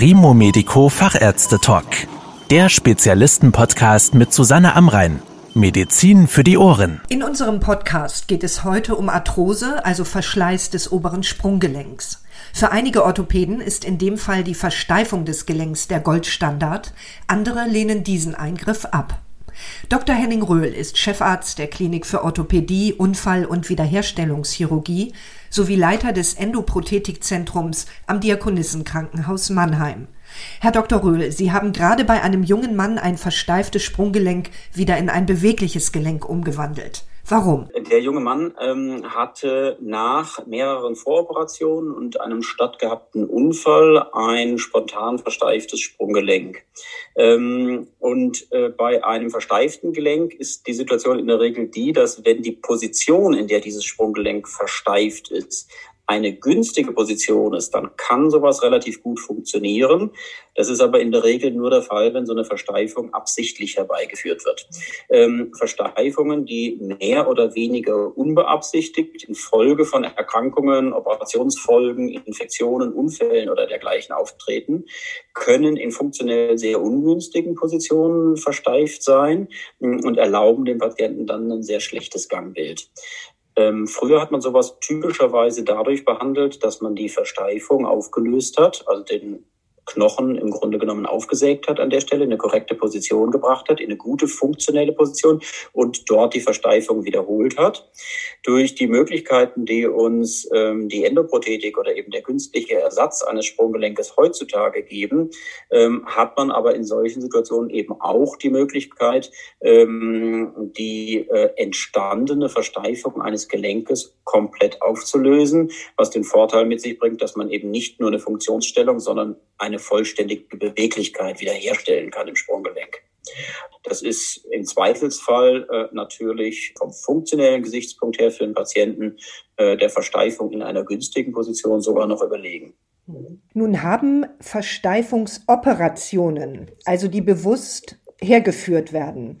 Primo Medico Fachärzte Talk. Der Spezialisten-Podcast mit Susanne Amrein. Medizin für die Ohren. In unserem Podcast geht es heute um Arthrose, also Verschleiß des oberen Sprunggelenks. Für einige Orthopäden ist in dem Fall die Versteifung des Gelenks der Goldstandard, andere lehnen diesen Eingriff ab. Dr. Henning Röhl ist Chefarzt der Klinik für Orthopädie, Unfall- und Wiederherstellungschirurgie sowie Leiter des Endoprothetikzentrums am Diakonissenkrankenhaus Mannheim. Herr Dr. Röhl, Sie haben gerade bei einem jungen Mann ein versteiftes Sprunggelenk wieder in ein bewegliches Gelenk umgewandelt. Warum? Der junge Mann ähm, hatte nach mehreren Voroperationen und einem stattgehabten Unfall ein spontan versteiftes Sprunggelenk. Ähm, und äh, bei einem versteiften Gelenk ist die Situation in der Regel die, dass wenn die Position, in der dieses Sprunggelenk versteift ist, eine günstige Position ist, dann kann sowas relativ gut funktionieren. Das ist aber in der Regel nur der Fall, wenn so eine Versteifung absichtlich herbeigeführt wird. Ähm, Versteifungen, die mehr oder weniger unbeabsichtigt infolge von Erkrankungen, Operationsfolgen, Infektionen, Unfällen oder dergleichen auftreten, können in funktionell sehr ungünstigen Positionen versteift sein und erlauben dem Patienten dann ein sehr schlechtes Gangbild. Ähm, früher hat man sowas typischerweise dadurch behandelt, dass man die Versteifung aufgelöst hat, also den Knochen im Grunde genommen aufgesägt hat an der Stelle, eine korrekte Position gebracht hat, in eine gute funktionelle Position und dort die Versteifung wiederholt hat. Durch die Möglichkeiten, die uns ähm, die Endoprothetik oder eben der künstliche Ersatz eines Sprunggelenkes heutzutage geben, ähm, hat man aber in solchen Situationen eben auch die Möglichkeit, ähm, die äh, entstandene Versteifung eines Gelenkes komplett aufzulösen, was den Vorteil mit sich bringt, dass man eben nicht nur eine Funktionsstellung, sondern eine vollständige Beweglichkeit wiederherstellen kann im Sprunggelenk. Das ist im Zweifelsfall äh, natürlich vom funktionellen Gesichtspunkt her für den Patienten äh, der Versteifung in einer günstigen Position sogar noch überlegen. Nun haben Versteifungsoperationen, also die bewusst hergeführt werden,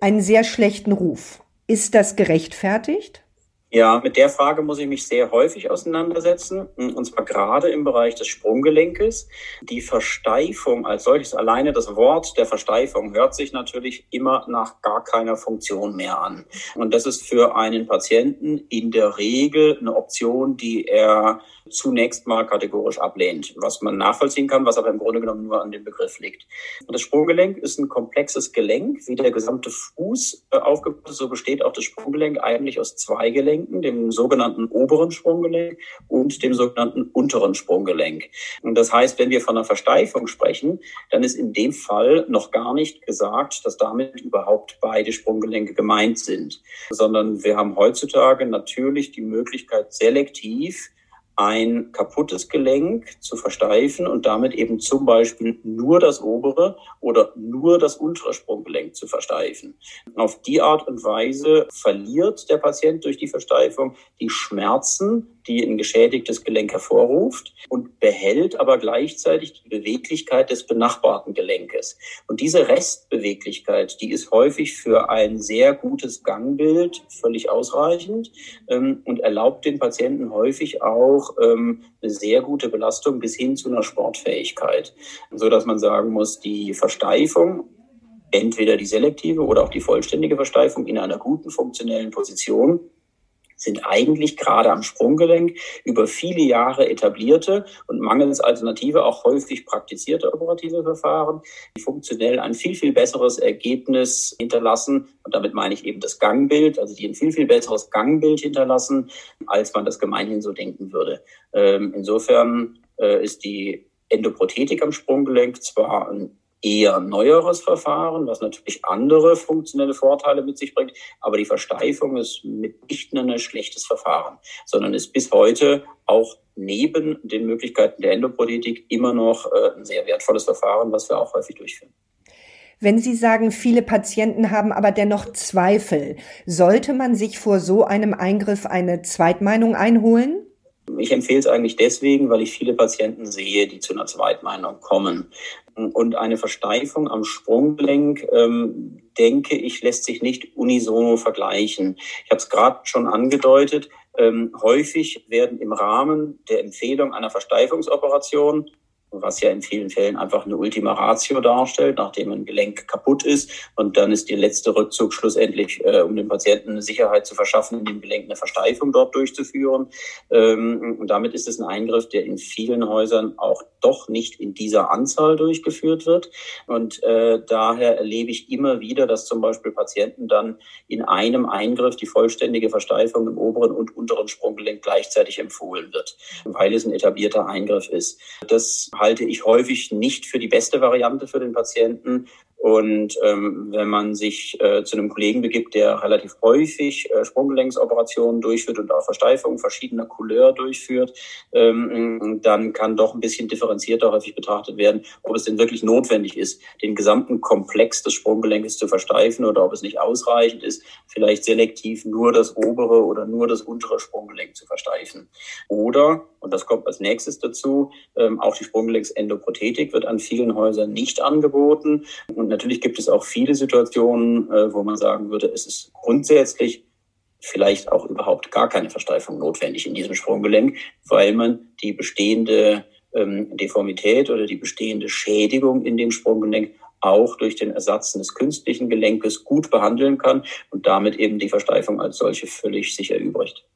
einen sehr schlechten Ruf. Ist das gerechtfertigt? Ja, mit der Frage muss ich mich sehr häufig auseinandersetzen, und zwar gerade im Bereich des Sprunggelenkes. Die Versteifung als solches, alleine das Wort der Versteifung hört sich natürlich immer nach gar keiner Funktion mehr an. Und das ist für einen Patienten in der Regel eine Option, die er zunächst mal kategorisch ablehnt, was man nachvollziehen kann, was aber im Grunde genommen nur an dem Begriff liegt. Und das Sprunggelenk ist ein komplexes Gelenk, wie der gesamte Fuß äh, aufgebaut ist. So besteht auch das Sprunggelenk eigentlich aus zwei Gelenken, dem sogenannten oberen Sprunggelenk und dem sogenannten unteren Sprunggelenk. Und das heißt, wenn wir von einer Versteifung sprechen, dann ist in dem Fall noch gar nicht gesagt, dass damit überhaupt beide Sprunggelenke gemeint sind, sondern wir haben heutzutage natürlich die Möglichkeit, selektiv ein kaputtes Gelenk zu versteifen und damit eben zum Beispiel nur das obere oder nur das untere Sprunggelenk zu versteifen. Auf die Art und Weise verliert der Patient durch die Versteifung die Schmerzen, die ein geschädigtes Gelenk hervorruft und behält aber gleichzeitig die Beweglichkeit des benachbarten Gelenkes. Und diese Restbeweglichkeit, die ist häufig für ein sehr gutes Gangbild völlig ausreichend ähm, und erlaubt den Patienten häufig auch ähm, eine sehr gute Belastung bis hin zu einer Sportfähigkeit, so dass man sagen muss, die Versteifung entweder die selektive oder auch die vollständige Versteifung in einer guten funktionellen Position sind eigentlich gerade am Sprunggelenk über viele Jahre etablierte und mangels Alternative auch häufig praktizierte operative Verfahren, die funktionell ein viel, viel besseres Ergebnis hinterlassen. Und damit meine ich eben das Gangbild, also die ein viel, viel besseres Gangbild hinterlassen, als man das gemeinhin so denken würde. Ähm, insofern äh, ist die Endoprothetik am Sprunggelenk zwar ein eher neueres Verfahren, was natürlich andere funktionelle Vorteile mit sich bringt. Aber die Versteifung ist mitnichten ein schlechtes Verfahren, sondern ist bis heute auch neben den Möglichkeiten der Endoprothetik immer noch äh, ein sehr wertvolles Verfahren, was wir auch häufig durchführen. Wenn Sie sagen, viele Patienten haben aber dennoch Zweifel, sollte man sich vor so einem Eingriff eine Zweitmeinung einholen? Ich empfehle es eigentlich deswegen, weil ich viele Patienten sehe, die zu einer Zweitmeinung kommen. Und eine Versteifung am Sprunggelenk, ähm, denke ich, lässt sich nicht unisono vergleichen. Ich habe es gerade schon angedeutet. Ähm, häufig werden im Rahmen der Empfehlung einer Versteifungsoperation was ja in vielen Fällen einfach eine Ultima Ratio darstellt, nachdem ein Gelenk kaputt ist. Und dann ist der letzte Rückzug schlussendlich, äh, um dem Patienten eine Sicherheit zu verschaffen, in dem Gelenk eine Versteifung dort durchzuführen. Ähm, und damit ist es ein Eingriff, der in vielen Häusern auch doch nicht in dieser Anzahl durchgeführt wird. Und äh, daher erlebe ich immer wieder, dass zum Beispiel Patienten dann in einem Eingriff die vollständige Versteifung im oberen und unteren Sprunggelenk gleichzeitig empfohlen wird, weil es ein etablierter Eingriff ist. Das halte ich häufig nicht für die beste Variante für den Patienten, und ähm, wenn man sich äh, zu einem Kollegen begibt, der relativ häufig äh, Sprunggelenksoperationen durchführt und auch Versteifungen verschiedener Couleur durchführt, ähm, dann kann doch ein bisschen differenzierter häufig betrachtet werden, ob es denn wirklich notwendig ist, den gesamten Komplex des Sprunggelenkes zu versteifen oder ob es nicht ausreichend ist, vielleicht selektiv nur das obere oder nur das untere Sprunggelenk zu versteifen. Oder, und das kommt als nächstes dazu, ähm, auch die Sprunggelenks-Endoprothetik wird an vielen Häusern nicht angeboten. Und und natürlich gibt es auch viele Situationen, äh, wo man sagen würde, es ist grundsätzlich vielleicht auch überhaupt gar keine Versteifung notwendig in diesem Sprunggelenk, weil man die bestehende ähm, Deformität oder die bestehende Schädigung in dem Sprunggelenk auch durch den Ersatz des künstlichen Gelenkes gut behandeln kann und damit eben die Versteifung als solche völlig sich erübrigt.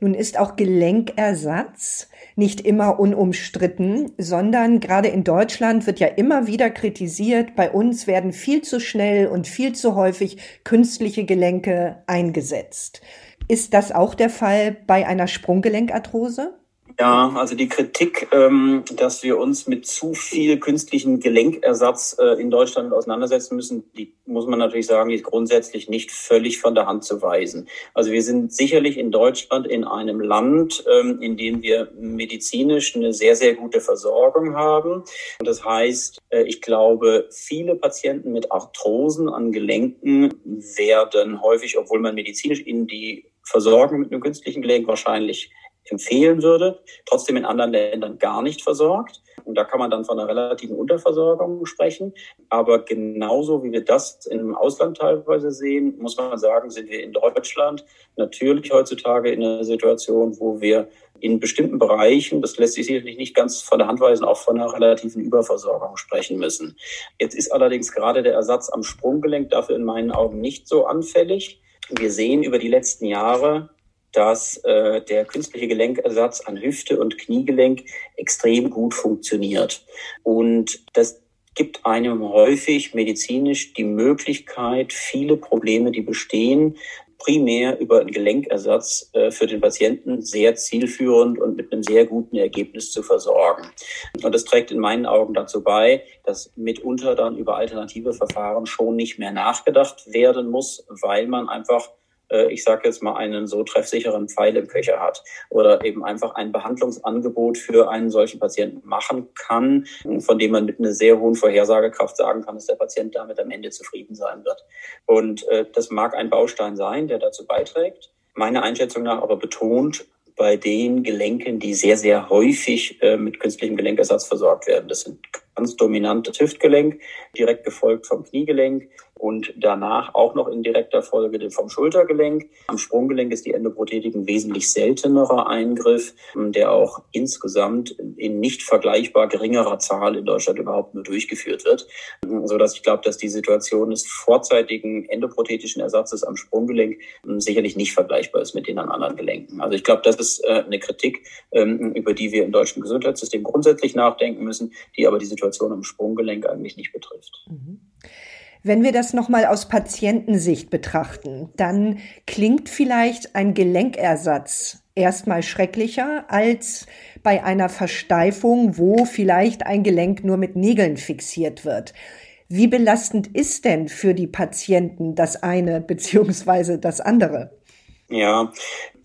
Nun ist auch Gelenkersatz nicht immer unumstritten, sondern gerade in Deutschland wird ja immer wieder kritisiert, bei uns werden viel zu schnell und viel zu häufig künstliche Gelenke eingesetzt. Ist das auch der Fall bei einer Sprunggelenkarthrose? Ja, also die Kritik, ähm, dass wir uns mit zu viel künstlichen Gelenkersatz äh, in Deutschland auseinandersetzen müssen, die muss man natürlich sagen, die ist grundsätzlich nicht völlig von der Hand zu weisen. Also wir sind sicherlich in Deutschland in einem Land, ähm, in dem wir medizinisch eine sehr, sehr gute Versorgung haben. Und das heißt, äh, ich glaube, viele Patienten mit Arthrosen an Gelenken werden häufig, obwohl man medizinisch in die Versorgung mit einem künstlichen Gelenk wahrscheinlich empfehlen würde, trotzdem in anderen Ländern gar nicht versorgt. Und da kann man dann von einer relativen Unterversorgung sprechen. Aber genauso wie wir das im Ausland teilweise sehen, muss man sagen, sind wir in Deutschland natürlich heutzutage in einer Situation, wo wir in bestimmten Bereichen, das lässt sich sicherlich nicht ganz von der Hand weisen, auch von einer relativen Überversorgung sprechen müssen. Jetzt ist allerdings gerade der Ersatz am Sprunggelenk dafür in meinen Augen nicht so anfällig. Wir sehen über die letzten Jahre, dass äh, der künstliche Gelenkersatz an Hüfte und Kniegelenk extrem gut funktioniert. Und das gibt einem häufig medizinisch die Möglichkeit, viele Probleme, die bestehen, primär über einen Gelenkersatz äh, für den Patienten sehr zielführend und mit einem sehr guten Ergebnis zu versorgen. Und das trägt in meinen Augen dazu bei, dass mitunter dann über alternative Verfahren schon nicht mehr nachgedacht werden muss, weil man einfach ich sage jetzt mal, einen so treffsicheren Pfeil im Köcher hat oder eben einfach ein Behandlungsangebot für einen solchen Patienten machen kann, von dem man mit einer sehr hohen Vorhersagekraft sagen kann, dass der Patient damit am Ende zufrieden sein wird. Und äh, das mag ein Baustein sein, der dazu beiträgt. Meiner Einschätzung nach aber betont bei den Gelenken, die sehr, sehr häufig äh, mit künstlichem Gelenkersatz versorgt werden. Das sind ganz dominant das Hüftgelenk, direkt gefolgt vom Kniegelenk und danach auch noch in direkter Folge vom Schultergelenk. Am Sprunggelenk ist die Endoprothetik ein wesentlich seltenerer Eingriff, der auch insgesamt in nicht vergleichbar geringerer Zahl in Deutschland überhaupt nur durchgeführt wird, so dass ich glaube, dass die Situation des vorzeitigen endoprothetischen Ersatzes am Sprunggelenk hm, sicherlich nicht vergleichbar ist mit den an anderen Gelenken. Also ich glaube, das ist äh, eine Kritik, ähm, über die wir im deutschen Gesundheitssystem grundsätzlich nachdenken müssen, die aber die Situation am Sprunggelenk eigentlich nicht betrifft. Mhm. Wenn wir das nochmal aus Patientensicht betrachten, dann klingt vielleicht ein Gelenkersatz erstmal schrecklicher als bei einer Versteifung, wo vielleicht ein Gelenk nur mit Nägeln fixiert wird. Wie belastend ist denn für die Patienten das eine beziehungsweise das andere? Ja,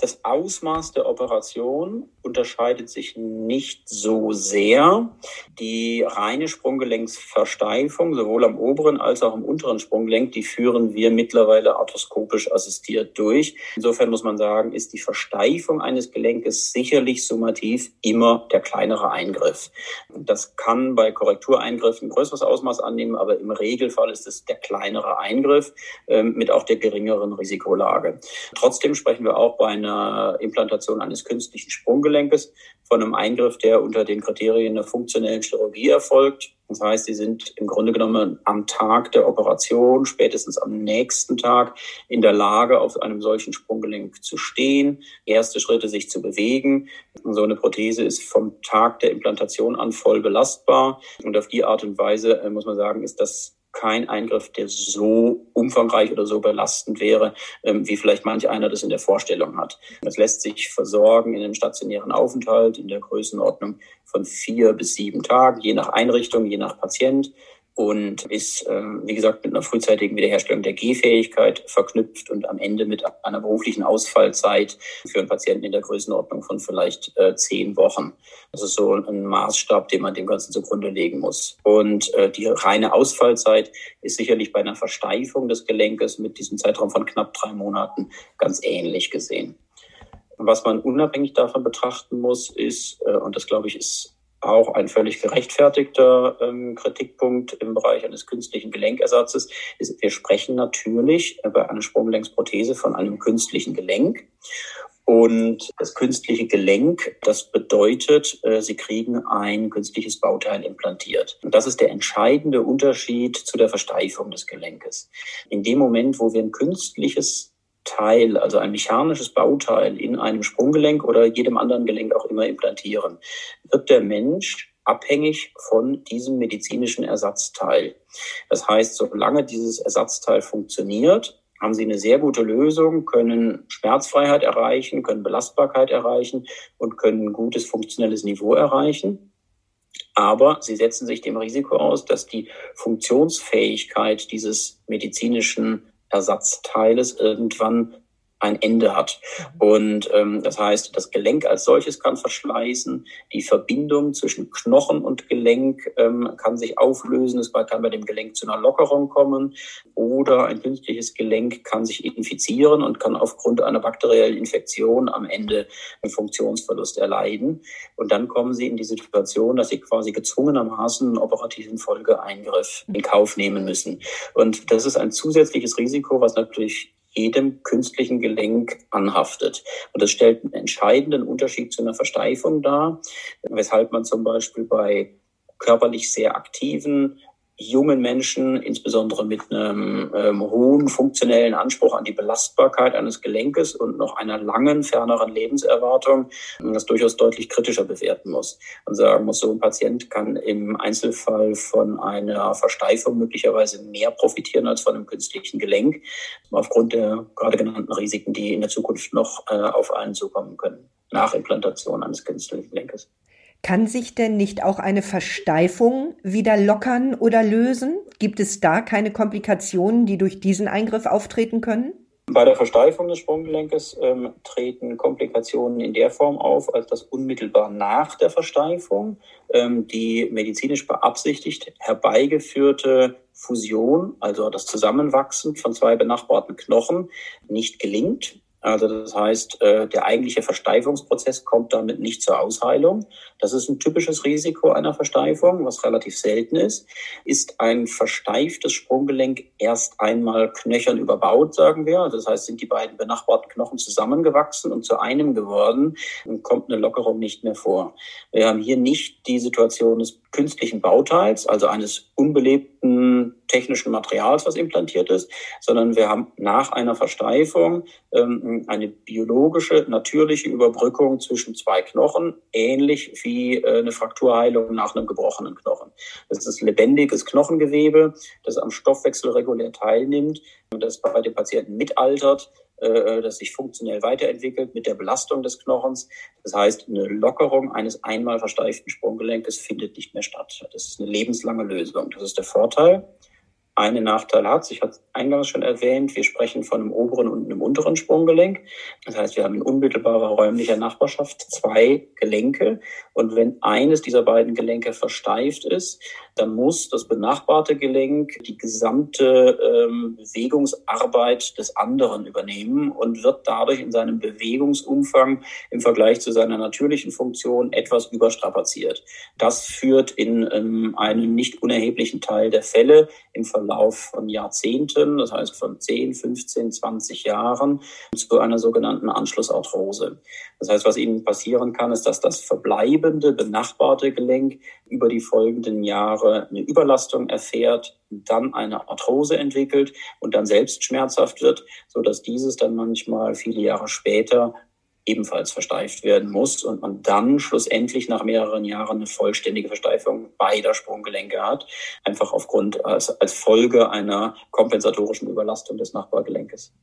das Ausmaß der Operation unterscheidet sich nicht so sehr. Die reine Sprunggelenksversteifung, sowohl am oberen als auch am unteren Sprunggelenk, die führen wir mittlerweile arthroskopisch assistiert durch. Insofern muss man sagen, ist die Versteifung eines Gelenkes sicherlich summativ immer der kleinere Eingriff. Das kann bei Korrektureingriffen ein größeres Ausmaß annehmen, aber im Regelfall ist es der kleinere Eingriff äh, mit auch der geringeren Risikolage. Trotzdem sprechen wir auch bei einer einer Implantation eines künstlichen Sprunggelenkes von einem Eingriff, der unter den Kriterien der funktionellen Chirurgie erfolgt. Das heißt, sie sind im Grunde genommen am Tag der Operation, spätestens am nächsten Tag, in der Lage, auf einem solchen Sprunggelenk zu stehen, erste Schritte sich zu bewegen. Und so eine Prothese ist vom Tag der Implantation an voll belastbar. Und auf die Art und Weise, äh, muss man sagen, ist das kein Eingriff, der so umfangreich oder so belastend wäre, ähm, wie vielleicht manch einer das in der Vorstellung hat. Das lässt sich versorgen in einem stationären Aufenthalt in der Größenordnung von vier bis sieben Tagen, je nach Einrichtung, je nach Patient und ist, äh, wie gesagt, mit einer frühzeitigen Wiederherstellung der Gehfähigkeit verknüpft und am Ende mit einer beruflichen Ausfallzeit für einen Patienten in der Größenordnung von vielleicht äh, zehn Wochen. Das ist so ein Maßstab, den man dem Ganzen zugrunde legen muss. Und äh, die reine Ausfallzeit ist sicherlich bei einer Versteifung des Gelenkes mit diesem Zeitraum von knapp drei Monaten ganz ähnlich gesehen. Was man unabhängig davon betrachten muss, ist, äh, und das glaube ich ist auch ein völlig gerechtfertigter ähm, Kritikpunkt im Bereich eines künstlichen Gelenkersatzes ist, wir sprechen natürlich bei einer Sprunggelenksprothese von einem künstlichen Gelenk. Und das künstliche Gelenk, das bedeutet, äh, Sie kriegen ein künstliches Bauteil implantiert. Und das ist der entscheidende Unterschied zu der Versteifung des Gelenkes. In dem Moment, wo wir ein künstliches Teil, also ein mechanisches Bauteil in einem Sprunggelenk oder jedem anderen Gelenk auch immer implantieren, wird der Mensch abhängig von diesem medizinischen Ersatzteil. Das heißt, solange dieses Ersatzteil funktioniert, haben Sie eine sehr gute Lösung, können Schmerzfreiheit erreichen, können Belastbarkeit erreichen und können ein gutes funktionelles Niveau erreichen. Aber sie setzen sich dem Risiko aus, dass die Funktionsfähigkeit dieses medizinischen Ersatzteiles irgendwann ein Ende hat. Und ähm, das heißt, das Gelenk als solches kann verschleißen, die Verbindung zwischen Knochen und Gelenk ähm, kann sich auflösen, es kann bei dem Gelenk zu einer Lockerung kommen oder ein künstliches Gelenk kann sich infizieren und kann aufgrund einer bakteriellen Infektion am Ende einen Funktionsverlust erleiden. Und dann kommen sie in die Situation, dass sie quasi gezwungenermaßen einen operativen Folgeeingriff in Kauf nehmen müssen. Und das ist ein zusätzliches Risiko, was natürlich jedem künstlichen Gelenk anhaftet. Und das stellt einen entscheidenden Unterschied zu einer Versteifung dar, weshalb man zum Beispiel bei körperlich sehr aktiven jungen Menschen, insbesondere mit einem ähm, hohen funktionellen Anspruch an die Belastbarkeit eines Gelenkes und noch einer langen, ferneren Lebenserwartung, das durchaus deutlich kritischer bewerten muss. Und sagen muss, so ein Patient kann im Einzelfall von einer Versteifung möglicherweise mehr profitieren als von einem künstlichen Gelenk, aufgrund der gerade genannten Risiken, die in der Zukunft noch äh, auf einen zukommen können, nach Implantation eines künstlichen Gelenkes. Kann sich denn nicht auch eine Versteifung wieder lockern oder lösen? Gibt es da keine Komplikationen, die durch diesen Eingriff auftreten können? Bei der Versteifung des Sprunggelenkes ähm, treten Komplikationen in der Form auf, als dass unmittelbar nach der Versteifung ähm, die medizinisch beabsichtigt herbeigeführte Fusion, also das Zusammenwachsen von zwei benachbarten Knochen, nicht gelingt. Also das heißt, äh, der eigentliche Versteifungsprozess kommt damit nicht zur Ausheilung. Das ist ein typisches Risiko einer Versteifung, was relativ selten ist. Ist ein versteiftes Sprunggelenk erst einmal knöchern überbaut, sagen wir. Das heißt, sind die beiden benachbarten Knochen zusammengewachsen und zu einem geworden, dann kommt eine Lockerung nicht mehr vor. Wir haben hier nicht die Situation des künstlichen Bauteils, also eines unbelebten technischen Materials, was implantiert ist, sondern wir haben nach einer Versteifung ähm, eine biologische, natürliche Überbrückung zwischen zwei Knochen, ähnlich wie äh, eine Frakturheilung nach einem gebrochenen Knochen. Das ist lebendiges Knochengewebe, das am Stoffwechsel regulär teilnimmt und das bei den Patienten mitaltert äh, das sich funktionell weiterentwickelt mit der Belastung des Knochens. Das heißt, eine Lockerung eines einmal versteiften Sprunggelenkes findet nicht mehr statt. Das ist eine lebenslange Lösung. Das ist der Vorteil einen Nachteil hat. Ich hatte eingangs schon erwähnt, wir sprechen von einem oberen und einem unteren Sprunggelenk. Das heißt, wir haben in unmittelbarer räumlicher Nachbarschaft zwei Gelenke. Und wenn eines dieser beiden Gelenke versteift ist, dann muss das benachbarte Gelenk die gesamte ähm, Bewegungsarbeit des anderen übernehmen und wird dadurch in seinem Bewegungsumfang im Vergleich zu seiner natürlichen Funktion etwas überstrapaziert. Das führt in ähm, einem nicht unerheblichen Teil der Fälle im Verlauf von Jahrzehnten, das heißt von 10, 15, 20 Jahren, zu einer sogenannten Anschlussarthrose. Das heißt, was Ihnen passieren kann, ist, dass das verbleibende, benachbarte Gelenk über die folgenden Jahre eine Überlastung erfährt, dann eine Arthrose entwickelt und dann selbst schmerzhaft wird, so dass dieses dann manchmal viele Jahre später ebenfalls versteift werden muss und man dann schlussendlich nach mehreren Jahren eine vollständige Versteifung beider Sprunggelenke hat, einfach aufgrund als, als Folge einer kompensatorischen Überlastung des Nachbargelenkes.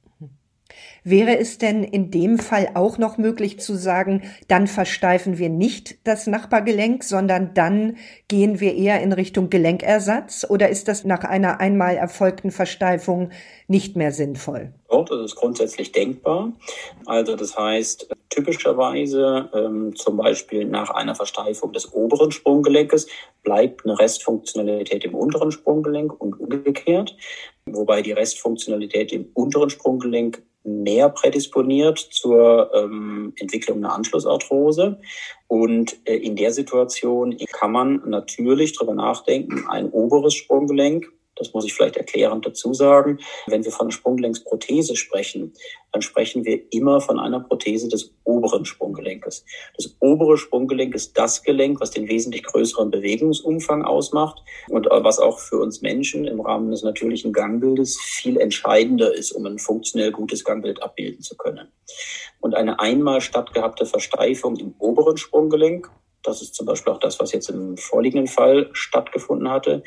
Wäre es denn in dem Fall auch noch möglich zu sagen, dann versteifen wir nicht das Nachbargelenk, sondern dann gehen wir eher in Richtung Gelenkersatz? Oder ist das nach einer einmal erfolgten Versteifung nicht mehr sinnvoll? Das ist grundsätzlich denkbar. Also das heißt, typischerweise ähm, zum Beispiel nach einer Versteifung des oberen Sprunggelenkes bleibt eine Restfunktionalität im unteren Sprunggelenk und umgekehrt, wobei die Restfunktionalität im unteren Sprunggelenk mehr prädisponiert zur ähm, Entwicklung einer Anschlussarthrose. Und äh, in der Situation kann man natürlich darüber nachdenken, ein oberes Sprunggelenk das muss ich vielleicht erklärend dazu sagen. Wenn wir von Sprunggelenksprothese sprechen, dann sprechen wir immer von einer Prothese des oberen Sprunggelenkes. Das obere Sprunggelenk ist das Gelenk, was den wesentlich größeren Bewegungsumfang ausmacht und äh, was auch für uns Menschen im Rahmen des natürlichen Gangbildes viel entscheidender ist, um ein funktionell gutes Gangbild abbilden zu können. Und eine einmal stattgehabte Versteifung im oberen Sprunggelenk das ist zum Beispiel auch das, was jetzt im vorliegenden Fall stattgefunden hatte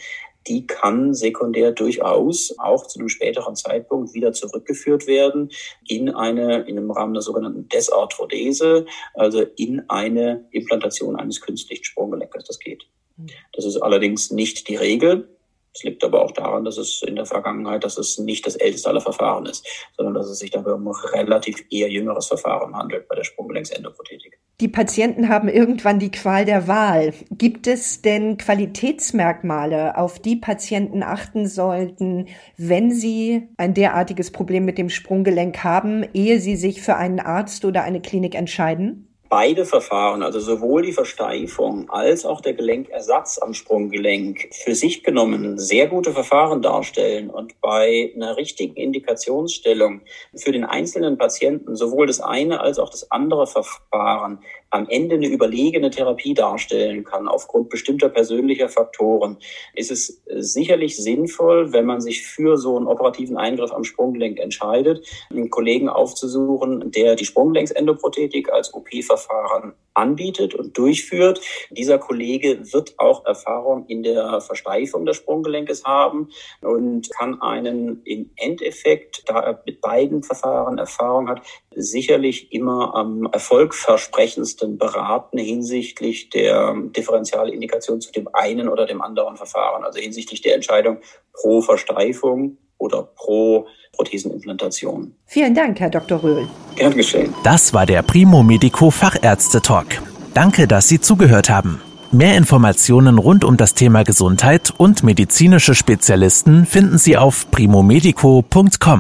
die kann sekundär durchaus auch zu einem späteren Zeitpunkt wieder zurückgeführt werden in eine, in einem Rahmen der sogenannten Desarthrodese, also in eine Implantation eines künstlichen Sprunggelenkes. Das geht. Mhm. Das ist allerdings nicht die Regel. Es liegt aber auch daran, dass es in der Vergangenheit, dass es nicht das älteste aller Verfahren ist, sondern dass es sich dabei um ein relativ eher jüngeres Verfahren handelt bei der Sprunggelenksendoprothetik. Die Patienten haben irgendwann die Qual der Wahl. Gibt es denn Qualitätsmerkmale, auf die Patienten achten sollten, wenn sie ein derartiges Problem mit dem Sprunggelenk haben, ehe sie sich für einen Arzt oder eine Klinik entscheiden? Beide Verfahren, also sowohl die Versteifung als auch der Gelenkersatz am Sprunggelenk, für sich genommen sehr gute Verfahren darstellen und bei einer richtigen Indikationsstellung für den einzelnen Patienten sowohl das eine als auch das andere Verfahren am Ende eine überlegene Therapie darstellen kann aufgrund bestimmter persönlicher Faktoren, ist es sicherlich sinnvoll, wenn man sich für so einen operativen Eingriff am Sprunggelenk entscheidet, einen Kollegen aufzusuchen, der die Sprunggelenksendoprothetik als OP-Verfahren anbietet und durchführt. Dieser Kollege wird auch Erfahrung in der Versteifung des Sprunggelenkes haben und kann einen im Endeffekt, da er mit beiden Verfahren Erfahrung hat, sicherlich immer am erfolgversprechendsten beraten hinsichtlich der Differentialindikation zu dem einen oder dem anderen Verfahren, also hinsichtlich der Entscheidung pro Versteifung oder pro Prothesenimplantation. Vielen Dank, Herr Dr. Röhl. Gern geschehen. Das war der Primo Medico Fachärzte Talk. Danke, dass Sie zugehört haben. Mehr Informationen rund um das Thema Gesundheit und medizinische Spezialisten finden Sie auf primomedico.com.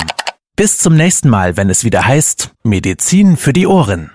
Bis zum nächsten Mal, wenn es wieder heißt Medizin für die Ohren.